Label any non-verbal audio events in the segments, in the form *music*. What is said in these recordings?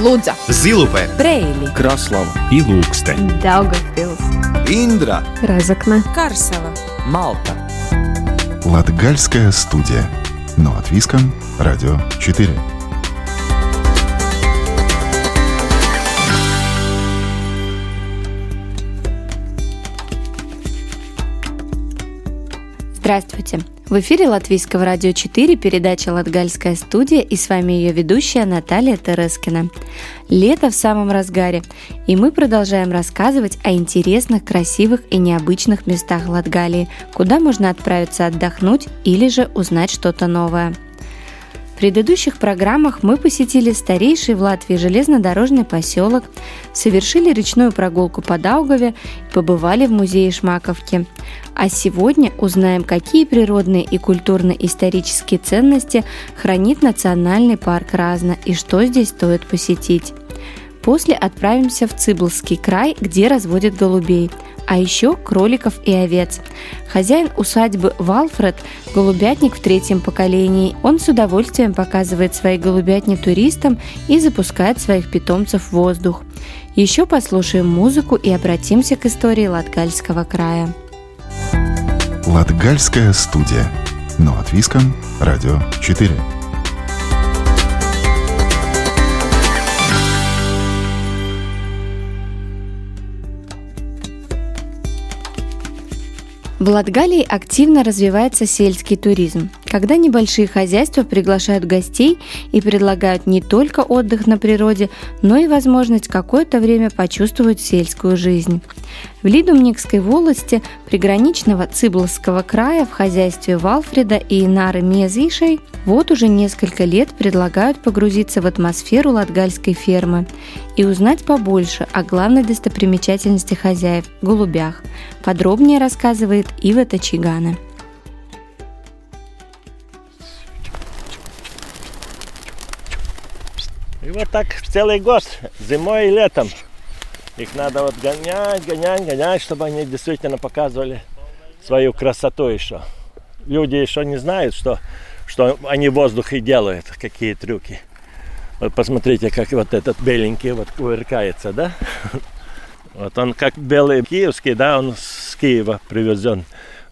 Лудза, Зилупе, Брейли, Краслава и Лукстен. Daugavpils, Индра, Разокна, Карсела. Малта Латгальская студия. Но от Виском, Радио 4. Здравствуйте! В эфире Латвийского радио 4 передача «Латгальская студия» и с вами ее ведущая Наталья Терескина. Лето в самом разгаре, и мы продолжаем рассказывать о интересных, красивых и необычных местах Латгалии, куда можно отправиться отдохнуть или же узнать что-то новое – предыдущих программах мы посетили старейший в Латвии железнодорожный поселок, совершили речную прогулку по Даугаве и побывали в музее Шмаковки. А сегодня узнаем, какие природные и культурно-исторические ценности хранит Национальный парк Разно и что здесь стоит посетить. После отправимся в Цыблский край, где разводят голубей, а еще кроликов и овец. Хозяин усадьбы Валфред – голубятник в третьем поколении. Он с удовольствием показывает свои голубятни туристам и запускает своих питомцев в воздух. Еще послушаем музыку и обратимся к истории Латгальского края. Латгальская студия. Но от Виском, Радио 4. В Латгалии активно развивается сельский туризм, когда небольшие хозяйства приглашают гостей и предлагают не только отдых на природе, но и возможность какое-то время почувствовать сельскую жизнь. В Лидумникской волости приграничного Цыбловского края в хозяйстве Валфреда и Нары Мезишей вот уже несколько лет предлагают погрузиться в атмосферу латгальской фермы и узнать побольше о главной достопримечательности хозяев – голубях. Подробнее рассказывает Ива Тачигана. И вот так целый год, зимой и летом. Их надо вот гонять, гонять, гонять, чтобы они действительно показывали свою красоту еще. Люди еще не знают, что, что они в воздухе делают, какие трюки. Вот посмотрите, как вот этот беленький вот кувыркается, да? Вот он как белый киевский, да, он с Киева привезен.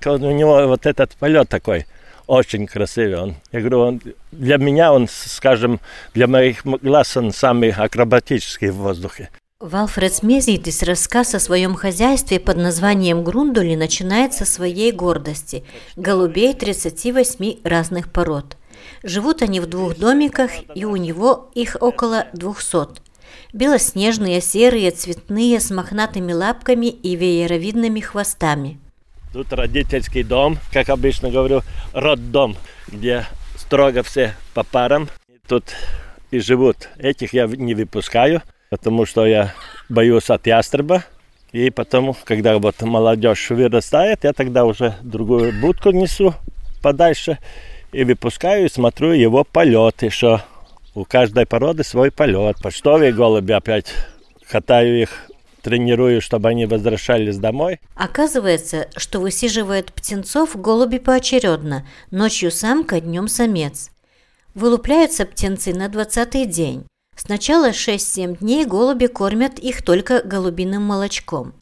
У него вот этот полет такой очень красивый. Он, я говорю, он, для меня он, скажем, для моих глаз он самый акробатический в воздухе. Валфред Смезитис рассказ о своем хозяйстве под названием Грундули начинается со своей гордости – голубей 38 разных пород. Живут они в двух домиках, и у него их около 200. Белоснежные, серые, цветные, с мохнатыми лапками и вееровидными хвостами. Тут родительский дом, как обычно говорю, роддом, где строго все по парам. Тут и живут. Этих я не выпускаю – потому что я боюсь от ястреба. И потом, когда вот молодежь вырастает, я тогда уже другую будку несу подальше и выпускаю и смотрю его полет еще. У каждой породы свой полет. Почтовые голуби опять катаю их тренирую, чтобы они возвращались домой. Оказывается, что высиживают птенцов голуби поочередно, ночью самка, днем самец. Вылупляются птенцы на двадцатый день. Сначала 6-7 дней голуби кормят их только голубиным молочком.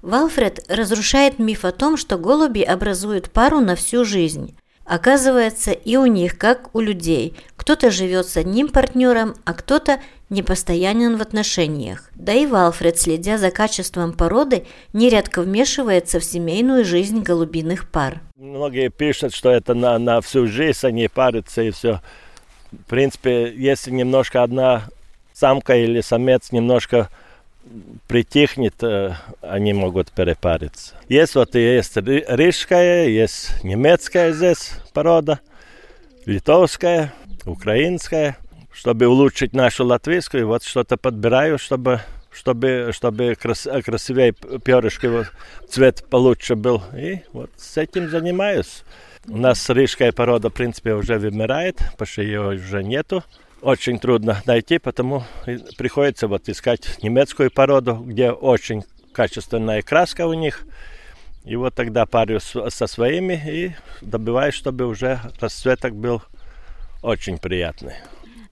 Валфред разрушает миф о том, что голуби образуют пару на всю жизнь. Оказывается, и у них, как у людей, кто-то живет с одним партнером, а кто-то непостоянен в отношениях. Да и Валфред, следя за качеством породы, нередко вмешивается в семейную жизнь голубиных пар. Многие пишут, что это на, на всю жизнь они парятся и все. В принципе, если немножко одна самка или самец немножко притихнет, э, они могут перепариться. Есть вот есть рижская, есть немецкая здесь порода, литовская, украинская. Чтобы улучшить нашу латвийскую, вот что-то подбираю, чтобы чтобы, чтобы крас, красивее перышки, цвет получше был. И вот с этим занимаюсь. У нас рижская порода, в принципе, уже вымирает, потому что ее уже нету. Очень трудно найти, потому приходится вот искать немецкую породу, где очень качественная краска у них. И вот тогда парю со своими и добиваюсь, чтобы уже расцветок был очень приятный.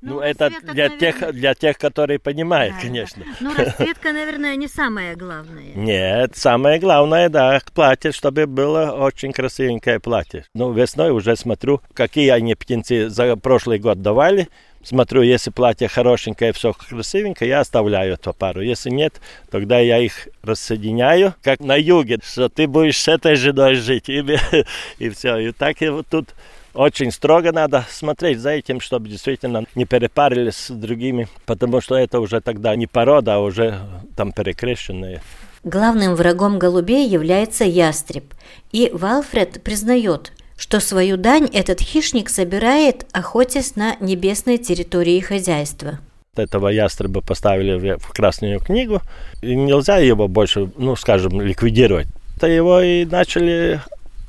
Ну, ну это для наверное... тех, для тех, которые понимают, да, конечно. Да. Ну, расцветка, наверное, не самое главное. Нет, самое главное, да, платье, чтобы было очень красивенькое платье. Ну, весной уже смотрю, какие они птенцы за прошлый год давали. Смотрю, если платье хорошенькое, все красивенькое, я оставляю эту пару. Если нет, тогда я их рассоединяю, как на юге, что ты будешь с этой женой жить. И, *laughs* и все. И так и вот тут очень строго надо смотреть за этим, чтобы действительно не перепарились с другими, потому что это уже тогда не порода, а уже там перекрещенные. Главным врагом голубей является ястреб, и Валфред признает, что свою дань этот хищник собирает, охотясь на небесной территории хозяйства. Этого ястреба поставили в Красную книгу, и нельзя его больше, ну, скажем, ликвидировать. То его и начали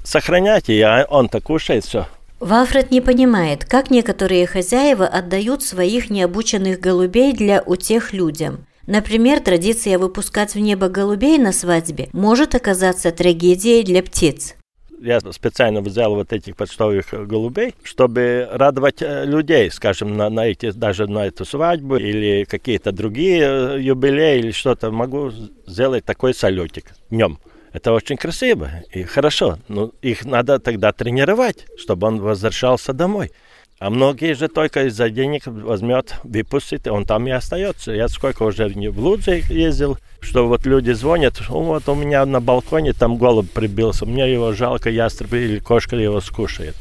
сохранять, и он-то кушает все. Валфред не понимает, как некоторые хозяева отдают своих необученных голубей для утех людям. Например, традиция выпускать в небо голубей на свадьбе может оказаться трагедией для птиц. Я специально взял вот этих почтовых голубей, чтобы радовать э, людей, скажем, на, на эти, даже на эту свадьбу или какие-то другие э, юбилеи или что-то. Могу сделать такой салютик днем. Это очень красиво и хорошо, но их надо тогда тренировать, чтобы он возвращался домой. А многие же только из-за денег возьмет, выпустит, и он там и остается. Я сколько уже в Лудзе ездил, что вот люди звонят, вот у меня на балконе там голубь прибился, мне его жалко, ястреб или кошка его скушает.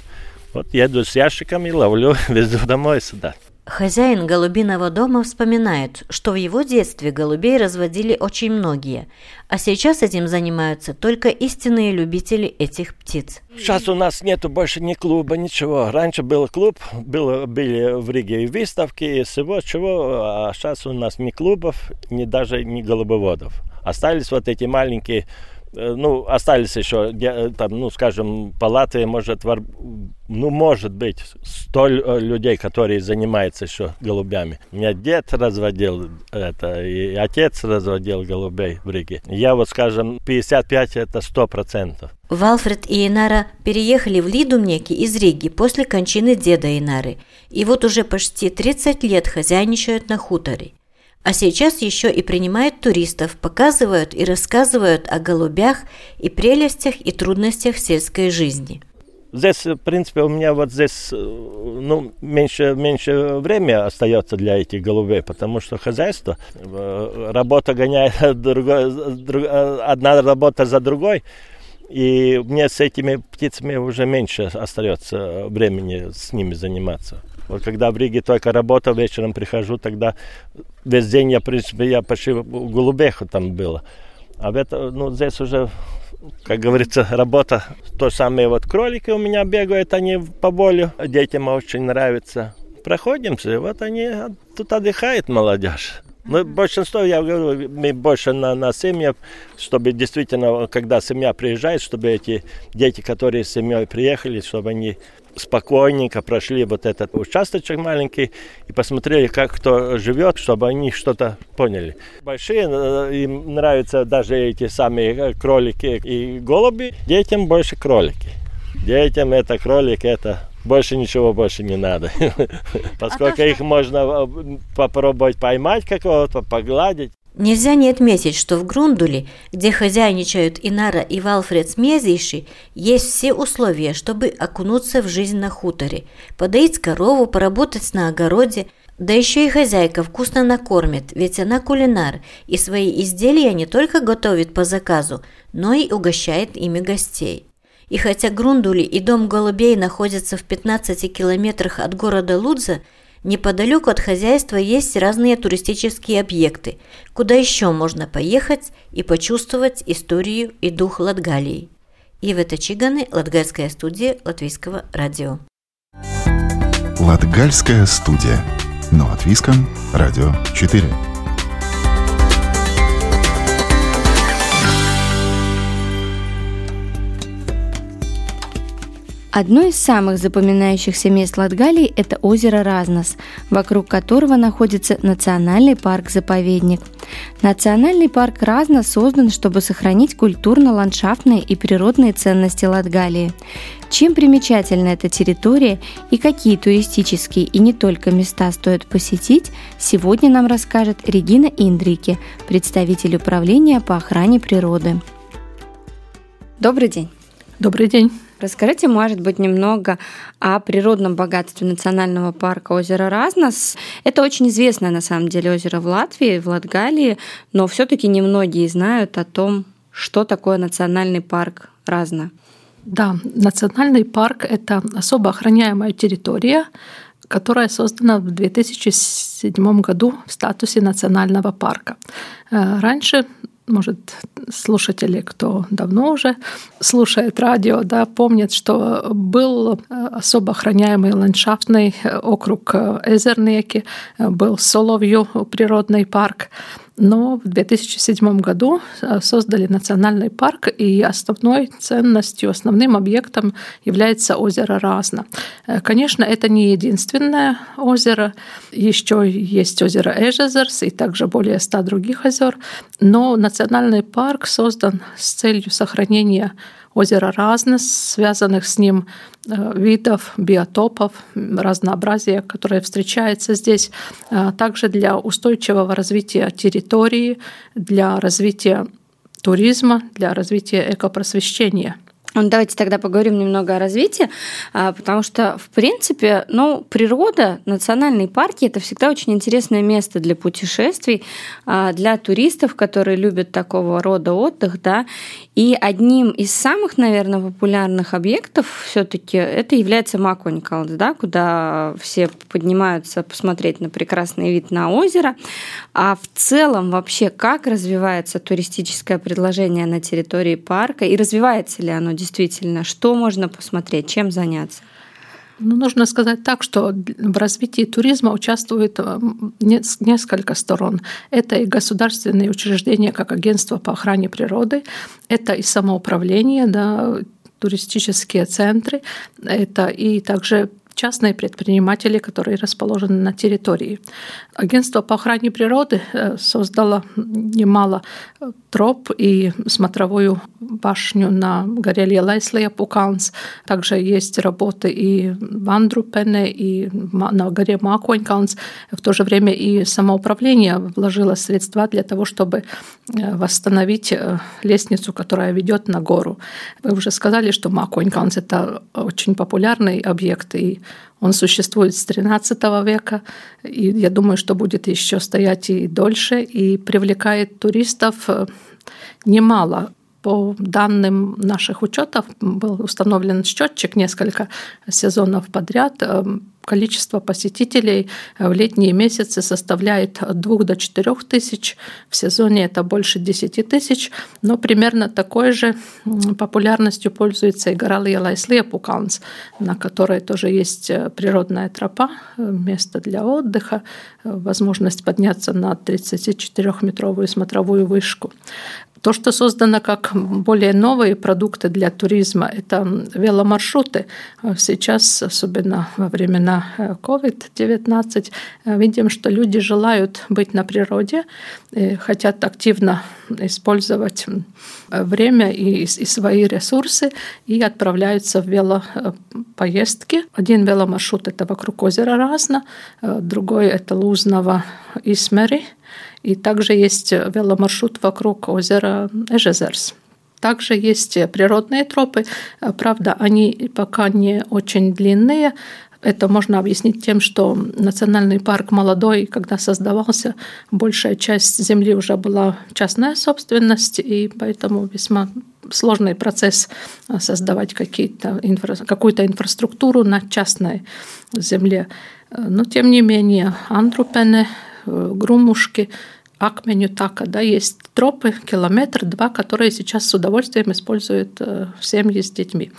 Вот еду с ящиками, ловлю, *laughs* везу домой сюда. Хозяин голубиного дома вспоминает, что в его детстве голубей разводили очень многие, а сейчас этим занимаются только истинные любители этих птиц. Сейчас у нас нету больше ни клуба, ничего. Раньше был клуб, было, были в Риге и выставки, и всего чего, а сейчас у нас ни клубов, ни даже ни голубоводов. Остались вот эти маленькие ну, остались еще, э, там, ну, скажем, палаты, может, ну, может быть, сто э, людей, которые занимаются еще голубями. Меня дед разводил это, и отец разводил голубей в Риге. Я вот, скажем, 55 это сто процентов. Валфред и Инара переехали в Лидумнеки из Риги после кончины деда Инары. И вот уже почти 30 лет хозяйничают на хуторе. А сейчас еще и принимают туристов, показывают и рассказывают о голубях и прелестях и трудностях сельской жизни. Здесь, в принципе, у меня вот здесь ну, меньше, меньше времени остается для этих голубей, потому что хозяйство, э, работа гоняет *laughs* другой, одна работа за другой, и мне с этими птицами уже меньше остается времени с ними заниматься. Вот когда в Риге только работал, вечером прихожу, тогда весь день я, в принципе, я почти у голубеха там было. А в это, ну, здесь уже, как говорится, работа. То самое вот кролики у меня бегают, они по волю. Детям очень нравится. Проходимся, вот они тут отдыхает молодежь. Мы большинство, я говорю, мы больше на, на семьях, чтобы действительно, когда семья приезжает, чтобы эти дети, которые с семьей приехали, чтобы они спокойненько прошли вот этот участочек маленький и посмотрели, как кто живет, чтобы они что-то поняли. Большие, э, им нравятся даже эти самые э, кролики и голуби, детям больше кролики. Детям это кролик, это больше ничего больше не надо. *laughs* Поскольку их можно э, попробовать поймать какого-то, погладить. Нельзя не отметить, что в Грундуле, где хозяйничают Инара и Валфред Смезейши, есть все условия, чтобы окунуться в жизнь на хуторе, подоить корову, поработать на огороде, да еще и хозяйка вкусно накормит, ведь она кулинар, и свои изделия не только готовит по заказу, но и угощает ими гостей. И хотя Грундули и дом голубей находятся в 15 километрах от города Лудза, Неподалеку от хозяйства есть разные туристические объекты, куда еще можно поехать и почувствовать историю и дух Латгалии. Ивета Чиганы, Латгальская студия Латвийского радио. Латгальская студия. Но латвийском радио 4. Одно из самых запоминающихся мест Латгалии – это озеро Разнос, вокруг которого находится национальный парк-заповедник. Национальный парк Разнос создан, чтобы сохранить культурно-ландшафтные и природные ценности Латгалии. Чем примечательна эта территория и какие туристические и не только места стоит посетить, сегодня нам расскажет Регина Индрике, представитель управления по охране природы. Добрый день. Добрый день. Расскажите, может быть, немного о природном богатстве национального парка озера Разнос. Это очень известное, на самом деле, озеро в Латвии, в Латгалии, но все-таки немногие знают о том, что такое национальный парк Разно. Да, национальный парк – это особо охраняемая территория, которая создана в 2007 году в статусе национального парка. Э, раньше может, слушатели, кто давно уже слушает радио, да, помнят, что был э, особо охраняемый ландшафтный э, округ Эзернеки, был Соловью природный парк. Но в 2007 году э, создали национальный парк, и основной ценностью, основным объектом является озеро Разно. Э, конечно, это не единственное озеро. Еще есть озеро Эжезерс и также более ста других озер. Но национальный парк создан с целью сохранения озера разно, связанных с ним э, видов, биотопов, разнообразия, которое встречается здесь, а также для устойчивого развития территории, для развития туризма, для развития экопросвещения – ну, давайте тогда поговорим немного о развитии, а, потому что, в принципе, ну, природа, национальные парки – это всегда очень интересное место для путешествий, а, для туристов, которые любят такого рода отдых, да, и одним из самых, наверное, популярных объектов все таки это является Маконикалд, да, куда все поднимаются посмотреть на прекрасный вид на озеро, а в целом вообще как развивается туристическое предложение на территории парка и развивается ли оно действительно? Что можно посмотреть, чем заняться? Ну, нужно сказать так, что в развитии туризма участвует э, несколько сторон. Это и государственные учреждения, как агентство по охране природы, это и самоуправление, да, туристические центры, это и также частные предприниматели, которые расположены на территории. Агентство по охране природы э, создало немало э, троп и смотровую башню на горе Лелайслия Пуканс. Также есть работы и в Андрупене, и на горе Маконьканс. В то же время и самоуправление вложило средства для того, чтобы э, восстановить лестницу, которая ведет на гору. Вы уже сказали, что Маконьканс – это очень популярный объект, и он существует с XIII века, и я думаю, что будет еще стоять и дольше, и привлекает туристов э, немало. По данным наших учетов был установлен счетчик несколько сезонов подряд. Э, количество посетителей в летние месяцы составляет от 2 до 4 тысяч, в сезоне это больше 10 тысяч, но примерно такой же популярностью пользуется и гора Лиелайслепуканс, на которой тоже есть э, природная тропа, э, место для отдыха, э, возможность подняться на 34-метровую смотровую вышку. То, что создано как более новые продукты для туризма, это веломаршруты. Сейчас, особенно во времена COVID-19, видим, что люди желают быть на природе, хотят активно использовать время и, и свои ресурсы и отправляются в велопоездки. Один веломаршрут – это вокруг озера Разно, другой – это Лузново и Смери – и также есть веломаршрут вокруг озера Эжезерс. Также есть природные тропы. Правда, они пока не очень длинные. Это можно объяснить тем, что национальный парк молодой, когда создавался, большая часть земли уже была частная собственность, и поэтому весьма сложный процесс создавать какие-то, какую-то инфраструктуру на частной земле. Но, тем не менее, Антрупене Грумушки, Акменю Така, да, есть тропы, километр, два, которые сейчас с удовольствием используют э, семьи с детьми.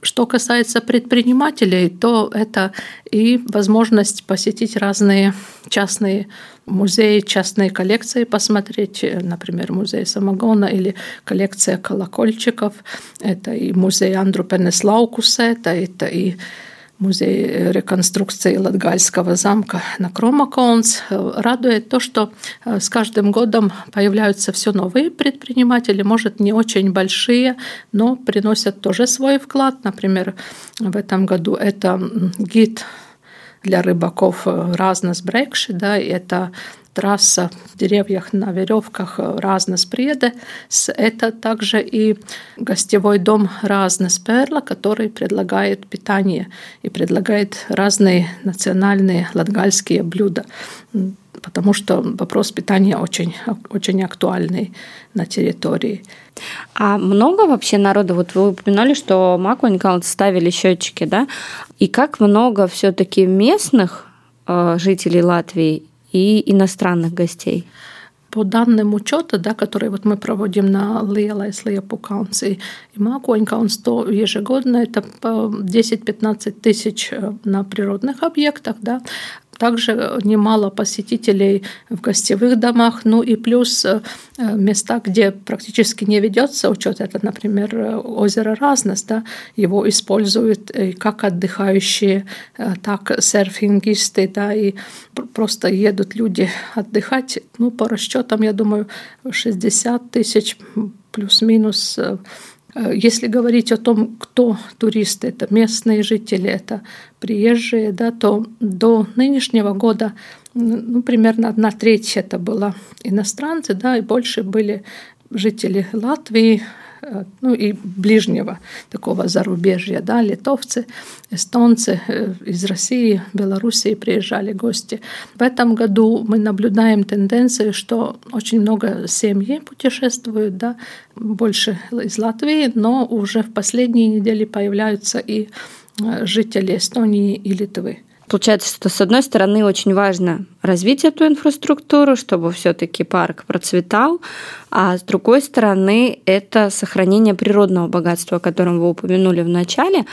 Что касается предпринимателей, то это и возможность посетить разные частные музеи, частные коллекции посмотреть, например, музей самогона или коллекция колокольчиков. Это и музей Андрупенес Лаукуса, это, это и музей реконструкции Латгальского замка на Кромаконс. Радует то, что э, с каждым годом появляются все новые предприниматели, может, не очень большие, но приносят тоже свой вклад. Например, в этом году это гид для рыбаков Разнес Брекши, да, это трасса в деревьях на веревках Разнес Преде. Это также и гостевой дом Разнес Перла, который предлагает питание и предлагает разные национальные латгальские блюда потому что вопрос питания очень, очень актуальный на территории. А много вообще народу? Вот вы упоминали, что Макуникаунт ставили счетчики, да? И как много все-таки местных э, жителей Латвии и иностранных гостей? По данным учета, да, которые вот мы проводим на Lielais Liepukauns и Маконькаунс, то ежегодно это 10-15 тысяч э, на природных объектах, да, также немало посетителей в гостевых домах, ну и плюс э, места, где практически не ведется учет, это, например, озеро Разность, да, его используют как отдыхающие, э, так серфингисты, да, и просто едут люди отдыхать, ну, по расчетам, я думаю, 60 тысяч плюс-минус э, если говорить о том, кто туристы, это местные жители, это приезжие, да, то до нынешнего года ну, примерно одна треть это было иностранцы, да, и больше были жители Латвии, Э, ну и ближнего такого зарубежья, да, литовцы, эстонцы э, из России, Белоруссии приезжали гости. В этом году мы наблюдаем тенденцию, что очень много семьи путешествуют, да, больше из Латвии, но уже в последние недели появляются и э, жители Эстонии и Литвы. Получается, что с одной стороны очень важно развить эту инфраструктуру, чтобы все-таки парк процветал, а с другой стороны это сохранение природного богатства, о котором вы упомянули в начале.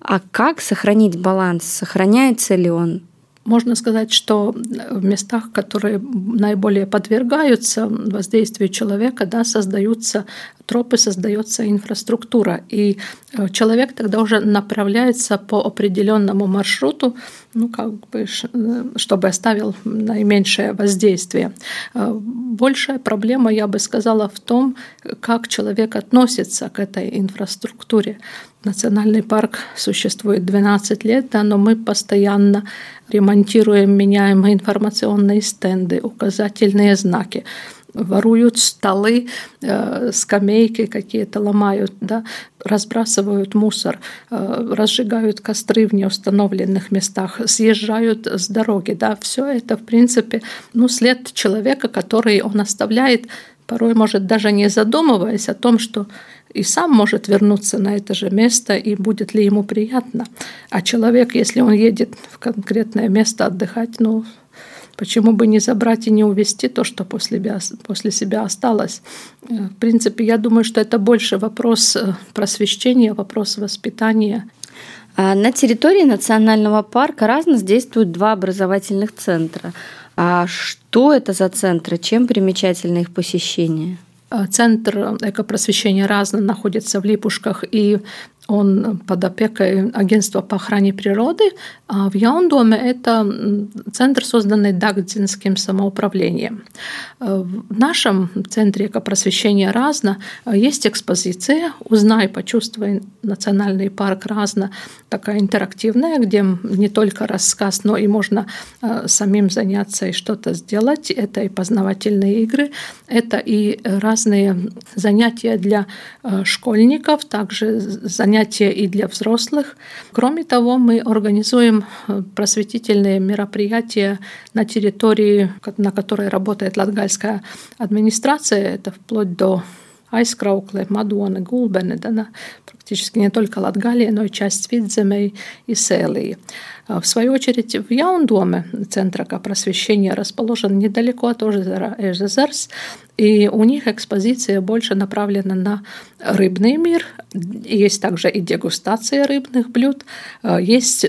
А как сохранить баланс? Сохраняется ли он? Можно сказать, что в местах, которые наиболее подвергаются воздействию человека, да, создаются тропы, создается инфраструктура. И э, человек тогда уже направляется по определенному маршруту, ну, как бы, э, чтобы оставил наименьшее воздействие. Э, большая проблема, я бы сказала, в том, как человек относится к этой инфраструктуре. Национальный парк существует 12 лет, да, но мы постоянно ремонтируем, меняем информационные стенды, указательные знаки воруют столы, э, скамейки какие-то ломают, да, разбрасывают мусор, э, разжигают костры в неустановленных местах, съезжают с дороги. Да. Все это, в принципе, ну, след человека, который он оставляет, порой, может, даже не задумываясь о том, что и сам может вернуться на это же место, и будет ли ему приятно. А человек, если он едет в конкретное место отдыхать, ну, почему бы не забрать и не увезти то, что после себя, после себя осталось. Э, в принципе, я думаю, что это больше вопрос э, просвещения, вопрос воспитания. А на территории национального парка разно действуют два образовательных центра. А что это за центры? Чем примечательно их посещение? Э, центр экопросвещения разно находится в Липушках, и он под опекой агентства по охране природы, а в Яундоме это центр, созданный Дагдзинским самоуправлением. Э, в нашем центре экопросвещения Разно есть экспозиция «Узнай, почувствуй национальный парк Разно», такая интерактивная, где не только рассказ, но и можно э, самим заняться и что-то сделать. Это и познавательные игры, это и разные занятия для э, школьников, также занятия занятия и для взрослых. Кроме того, мы организуем э, просветительные мероприятия на территории, на которой работает латгальская администрация. Это вплоть до Madone, Gulbene, да, фактически не только Латгалия, но и часть Видземей и Селии. А в свою очередь, в Яундоме Центр просвещения расположен недалеко от озера Эжезерс, и у них экспозиция больше направлена на рыбный мир. Есть также и дегустация рыбных блюд. А, есть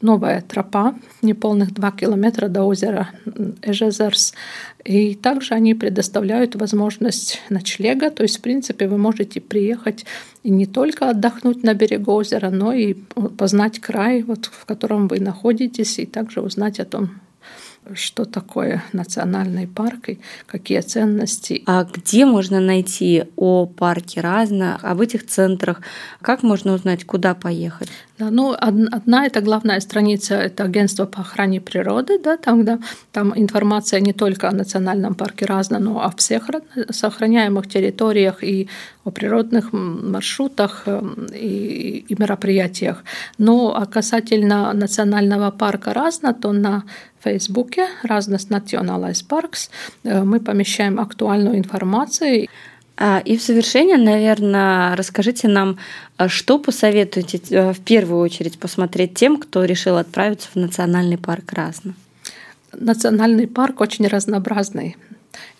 новая тропа, неполных два километра до озера Эжезерс. И также они предоставляют возможность ночлега, то есть, в принципе, вы можете приехать и не только отдохнуть на берегу озера, но и познать край, вот, в котором вы находитесь, и также узнать о том, что такое национальный парк и какие ценности. А где можно найти о парке разно, об этих центрах? Как можно узнать, куда поехать? Да, ну, одна это главная страница, это агентство по охране природы, да, там, да, там информация не только о национальном парке Разно, но о всех сохраняемых территориях и о природных маршрутах эм, и, и мероприятиях. Но а касательно национального парка Разно, то на Фейсбуке Разность Националайс Паркс мы помещаем актуальную информацию. А, и в завершение, наверное, расскажите нам, а, что посоветуете э, в первую очередь посмотреть тем, кто решил отправиться в национальный парк Разно? Национальный парк очень разнообразный.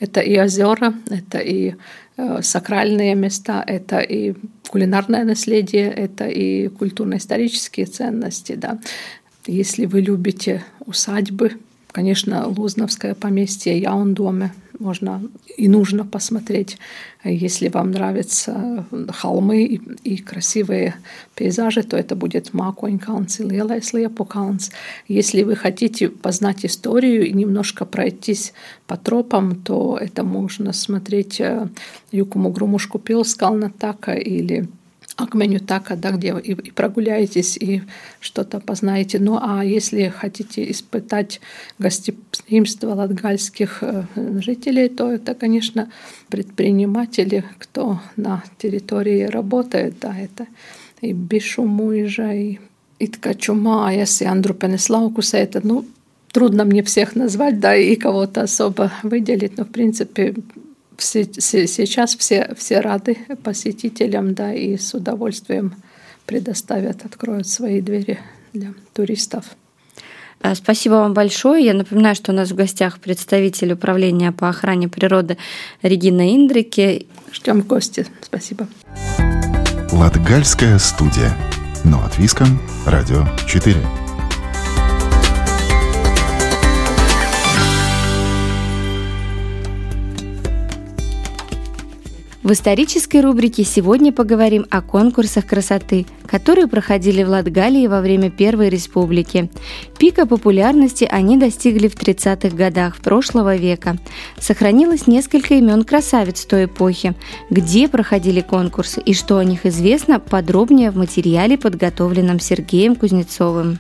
Это и озера, это и э, сакральные места, это и кулинарное наследие, это и культурно-исторические ценности. Да. Если вы любите усадьбы, конечно, Лузновское поместье Яундоме можно и нужно посмотреть, если вам нравятся холмы и, и красивые пейзажи, то это будет Маконькалнс и Лелais Лепукалнс. Если вы хотите познать историю и немножко пройтись по тропам, то это можно смотреть э, Юкуму Грумушку Пилскална Така или Акменю Така, да, где и, и прогуляетесь, и что-то познаете. Ну а если хотите испытать гостеприимство латгальских э, жителей, то это, конечно, предприниматели, кто на территории работает, да, это и Бишумуижа, и и Ткачума, и Андрупенес Лаукуса, это, ну, трудно мне всех назвать, да, и кого-то особо выделить, но, в принципе, все, сейчас все, все рады посетителям, да, и с удовольствием предоставят, откроют свои двери для туристов. А, спасибо вам большое. Я напоминаю, что у нас в гостях представитель управления по охране природы Регина Индрики. Ждем гости. Спасибо. Латгальская студия. Но от Виском. Радио 4. В исторической рубрике сегодня поговорим о конкурсах красоты, которые проходили в Латгалии во время Первой Республики. Пика популярности они достигли в 30-х годах прошлого века. Сохранилось несколько имен красавиц той эпохи. Где проходили конкурсы и что о них известно, подробнее в материале, подготовленном Сергеем Кузнецовым.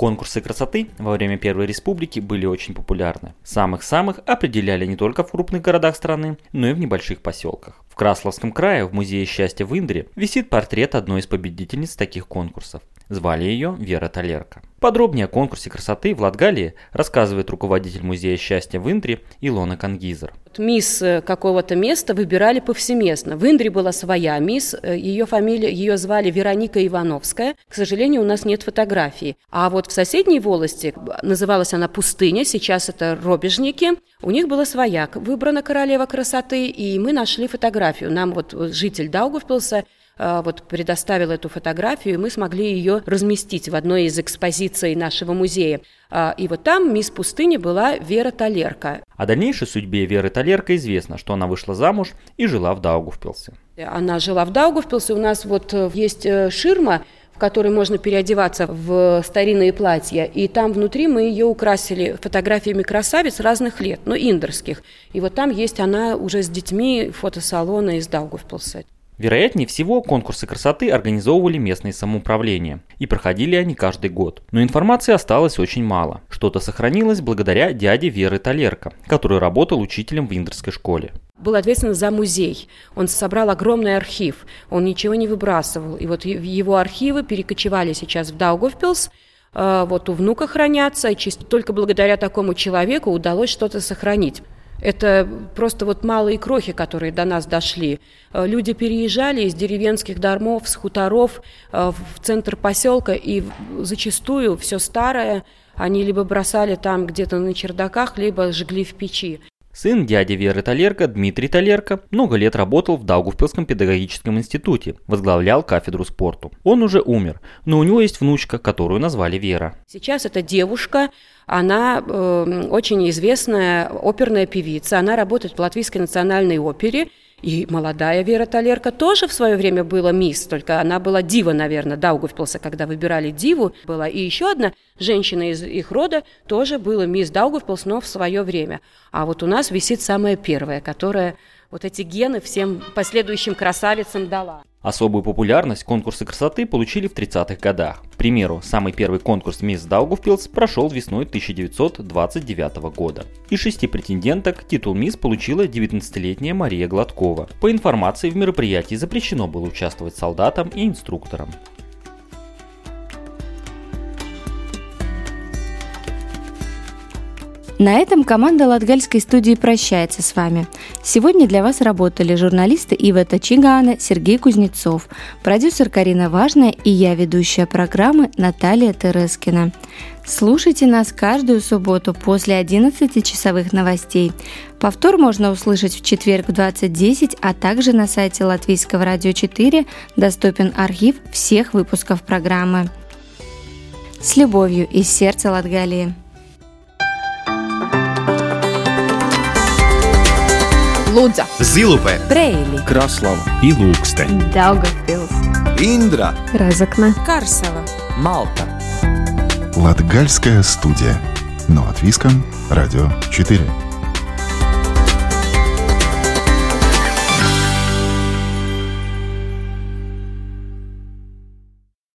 Конкурсы красоты во время Первой Республики были очень популярны. Самых-самых определяли не только в крупных городах страны, но и в небольших поселках. В Красловском крае в Музее счастья в Индре висит портрет одной из победительниц таких конкурсов. Звали ее Вера Толерка. Подробнее о конкурсе красоты в Латгалии рассказывает руководитель Музея счастья в Индре Илона Кангизер. Мисс э, какого-то места выбирали повсеместно. В Индре была своя мисс, э, ее фамилия, ее звали Вероника Ивановская. К сожалению, у нас нет фотографии. А вот в соседней волости, называлась она Пустыня, сейчас это Робежники, у них была своя, выбрана королева красоты, и мы нашли фотографию. Нам вот житель Даугавпилса вот предоставил эту фотографию, и мы смогли ее разместить в одной из экспозиций нашего музея. А, и вот там мисс пустыни была Вера Толерка. О дальнейшей судьбе Веры Толерка известно, что она вышла замуж и жила в Даугавпилсе. Она жила в Даугавпилсе. У нас вот э, есть э, ширма, в которой можно переодеваться в старинные платья. И там внутри мы ее украсили фотографиями красавиц разных лет, ну, индерских. И вот там есть она уже с детьми фотосалона из Даугавпилса. Вероятнее всего, конкурсы красоты организовывали местные самоуправления, и проходили они каждый год. Но информации осталось очень мало. Что-то сохранилось благодаря дяде Веры Толерко, который работал учителем в Индерской школе был ответственен за музей. Он собрал огромный архив, он ничего не выбрасывал. И вот его архивы перекочевали сейчас в Даугавпилс, э, вот у внука хранятся, и только благодаря такому человеку удалось что-то сохранить. Это просто вот малые крохи, которые до нас дошли. Э, люди переезжали из деревенских домов, с хуторов э, в центр поселка, и зачастую все старое они либо бросали там где-то на чердаках, либо жгли в печи. Сын дяди Веры Толерко, Дмитрий Толерко, много лет работал в Даугавпилском педагогическом институте, возглавлял кафедру спорту. Он уже умер, но у него есть внучка, которую назвали Вера. Сейчас эта девушка, она э, очень известная оперная певица, она работает в Латвийской национальной опере, и молодая Вера Толерка тоже в свое время была мисс, только она была дива, наверное, Даугавпилса, когда выбирали диву была. И еще одна женщина из их рода тоже была мисс Даугавпилс, но в свое время. А вот у нас висит самая первая, которая вот эти гены всем последующим красавицам дала. Особую популярность конкурсы красоты получили в 30-х годах. К примеру, самый первый конкурс «Мисс Даугавпилс» прошел весной 1929 года. Из шести претенденток титул «Мисс» получила 19-летняя Мария Гладкова. По информации, в мероприятии запрещено было участвовать солдатам и инструкторам. На этом команда Латгальской студии прощается с вами. Сегодня для вас работали журналисты Ивета Чигана, Сергей Кузнецов, продюсер Карина Важная и я, ведущая программы Наталья Терескина. Слушайте нас каждую субботу после 11 часовых новостей. Повтор можно услышать в четверг в 20.10, а также на сайте Латвийского радио 4 доступен архив всех выпусков программы. С любовью из сердца Латгалии. Лудза, Zilupē, Preili, Kraslava, Ilūkste, Daugavpils, Индра, Разокна, Карсова, Малта. Латгальская студия. Но от Виском, Радио 4.